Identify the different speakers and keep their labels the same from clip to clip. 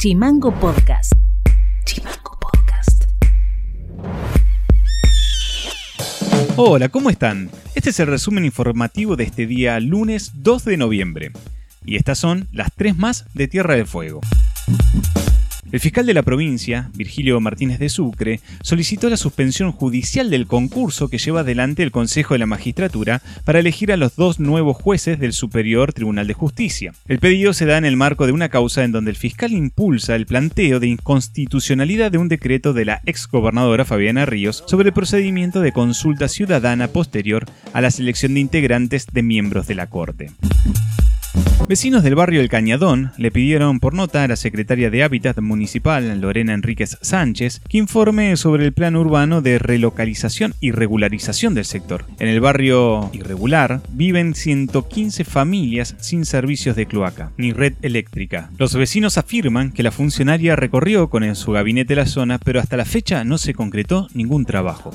Speaker 1: Chimango Podcast. Chimango Podcast.
Speaker 2: Hola, ¿cómo están? Este es el resumen informativo de este día lunes 2 de noviembre. Y estas son las tres más de Tierra del Fuego. El fiscal de la provincia, Virgilio Martínez de Sucre, solicitó la suspensión judicial del concurso que lleva adelante el Consejo de la Magistratura para elegir a los dos nuevos jueces del Superior Tribunal de Justicia. El pedido se da en el marco de una causa en donde el fiscal impulsa el planteo de inconstitucionalidad de un decreto de la exgobernadora Fabiana Ríos sobre el procedimiento de consulta ciudadana posterior a la selección de integrantes de miembros de la Corte. Vecinos del barrio El Cañadón le pidieron por nota a la secretaria de Hábitat Municipal, Lorena Enríquez Sánchez, que informe sobre el plan urbano de relocalización y regularización del sector. En el barrio irregular viven 115 familias sin servicios de cloaca ni red eléctrica. Los vecinos afirman que la funcionaria recorrió con su gabinete la zona, pero hasta la fecha no se concretó ningún trabajo.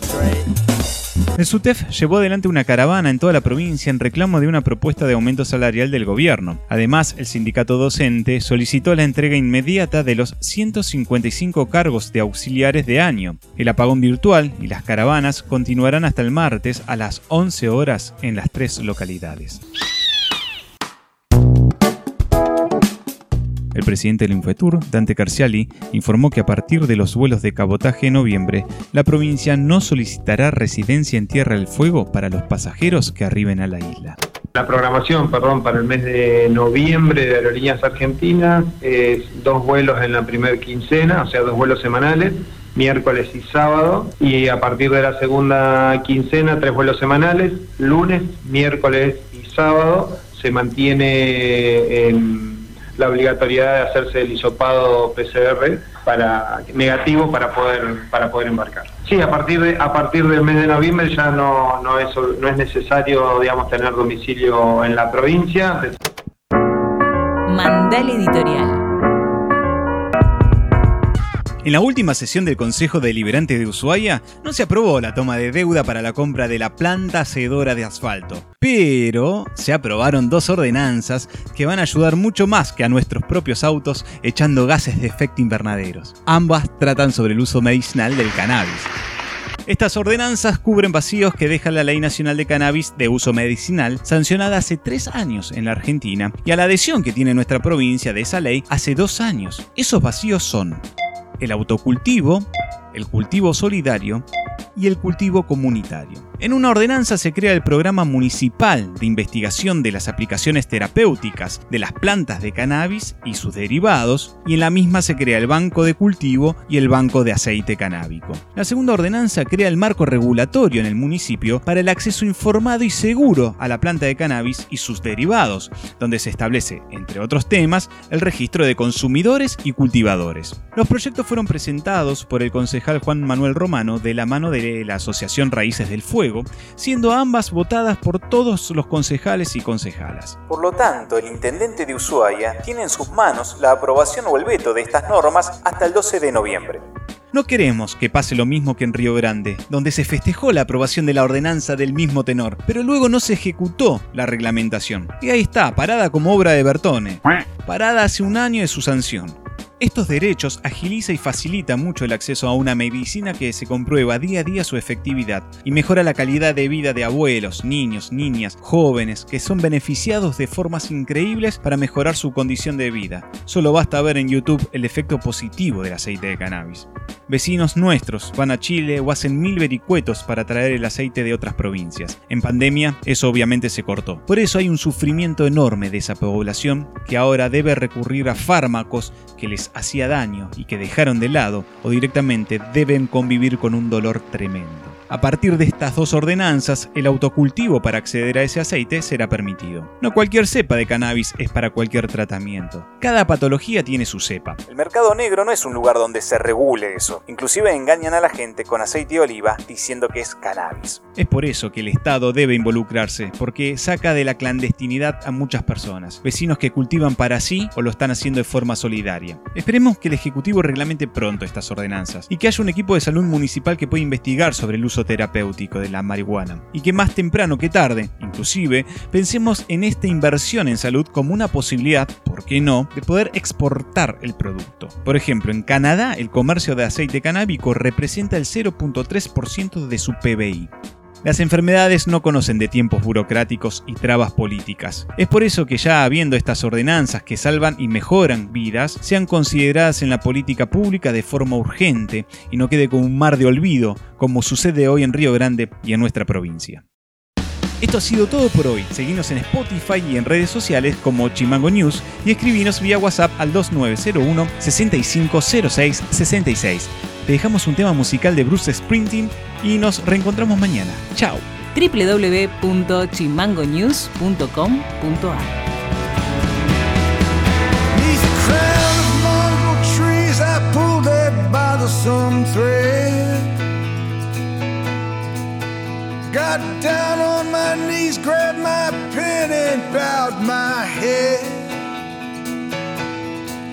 Speaker 2: El SUTEF llevó adelante una caravana en toda la provincia en reclamo de una propuesta de aumento salarial del gobierno. Además, el sindicato docente solicitó la entrega inmediata de los 155 cargos de auxiliares de año. El apagón virtual y las caravanas continuarán hasta el martes a las 11 horas en las tres localidades. El presidente del Infetur, Dante Carciali, informó que a partir de los vuelos de cabotaje en noviembre, la provincia no solicitará residencia en Tierra del Fuego para los pasajeros que arriben a la isla.
Speaker 3: La programación, perdón, para el mes de noviembre de Aerolíneas Argentinas es dos vuelos en la primera quincena, o sea, dos vuelos semanales, miércoles y sábado, y a partir de la segunda quincena, tres vuelos semanales, lunes, miércoles y sábado, se mantiene en la obligatoriedad de hacerse el hisopado PCR para negativo para poder para poder embarcar. Sí, a partir de a partir del mes de noviembre ya no no es no es necesario digamos tener domicilio en la provincia.
Speaker 1: Mandal Editorial.
Speaker 2: En la última sesión del Consejo Deliberante de Ushuaia no se aprobó la toma de deuda para la compra de la planta hacedora de asfalto, pero se aprobaron dos ordenanzas que van a ayudar mucho más que a nuestros propios autos echando gases de efecto invernaderos. Ambas tratan sobre el uso medicinal del cannabis. Estas ordenanzas cubren vacíos que deja la Ley Nacional de Cannabis de Uso Medicinal, sancionada hace tres años en la Argentina, y a la adhesión que tiene nuestra provincia de esa ley hace dos años. Esos vacíos son el autocultivo, el cultivo solidario y el cultivo comunitario. En una ordenanza se crea el Programa Municipal de Investigación de las Aplicaciones Terapéuticas de las plantas de cannabis y sus derivados, y en la misma se crea el Banco de Cultivo y el Banco de Aceite Canábico. La segunda ordenanza crea el marco regulatorio en el municipio para el acceso informado y seguro a la planta de cannabis y sus derivados, donde se establece, entre otros temas, el registro de consumidores y cultivadores. Los proyectos fueron presentados por el concejal Juan Manuel Romano de la mano de la Asociación Raíces del Fuego, siendo ambas votadas por todos los concejales y concejalas. Por lo tanto, el intendente de Ushuaia tiene en sus manos la aprobación o el veto de estas normas hasta el 12 de noviembre. No queremos que pase lo mismo que en Río Grande, donde se festejó la aprobación de la ordenanza del mismo tenor, pero luego no se ejecutó la reglamentación. Y ahí está, parada como obra de Bertone. Parada hace un año de su sanción. Estos derechos agiliza y facilita mucho el acceso a una medicina que se comprueba día a día su efectividad y mejora la calidad de vida de abuelos, niños, niñas, jóvenes que son beneficiados de formas increíbles para mejorar su condición de vida. Solo basta ver en YouTube el efecto positivo del aceite de cannabis. Vecinos nuestros van a Chile o hacen mil vericuetos para traer el aceite de otras provincias. En pandemia eso obviamente se cortó. Por eso hay un sufrimiento enorme de esa población que ahora debe recurrir a fármacos que les hacía daño y que dejaron de lado o directamente deben convivir con un dolor tremendo. A partir de estas dos ordenanzas, el autocultivo para acceder a ese aceite será permitido. No cualquier cepa de cannabis es para cualquier tratamiento. Cada patología tiene su cepa. El mercado negro no es un lugar donde se regule eso. Inclusive engañan a la gente con aceite de oliva diciendo que es cannabis. Es por eso que el Estado debe involucrarse, porque saca de la clandestinidad a muchas personas, vecinos que cultivan para sí o lo están haciendo de forma solidaria. Esperemos que el Ejecutivo reglamente pronto estas ordenanzas y que haya un equipo de salud municipal que pueda investigar sobre el uso terapéutico de la marihuana y que más temprano que tarde, inclusive, pensemos en esta inversión en salud como una posibilidad, ¿por qué no?, de poder exportar el producto. Por ejemplo, en Canadá el comercio de aceite canábico representa el 0.3% de su PBI. Las enfermedades no conocen de tiempos burocráticos y trabas políticas. Es por eso que ya habiendo estas ordenanzas que salvan y mejoran vidas, sean consideradas en la política pública de forma urgente y no quede como un mar de olvido, como sucede hoy en Río Grande y en nuestra provincia. Esto ha sido todo por hoy. Seguinos en Spotify y en redes sociales como Chimango News y escribinos vía WhatsApp al 2901 6506 66. Te dejamos un tema musical de Bruce Sprinting y nos reencontramos mañana. Chao.
Speaker 1: www.chimangonews.com.ar some.
Speaker 4: Got down on my knees, grabbed my pen, and bowed my head.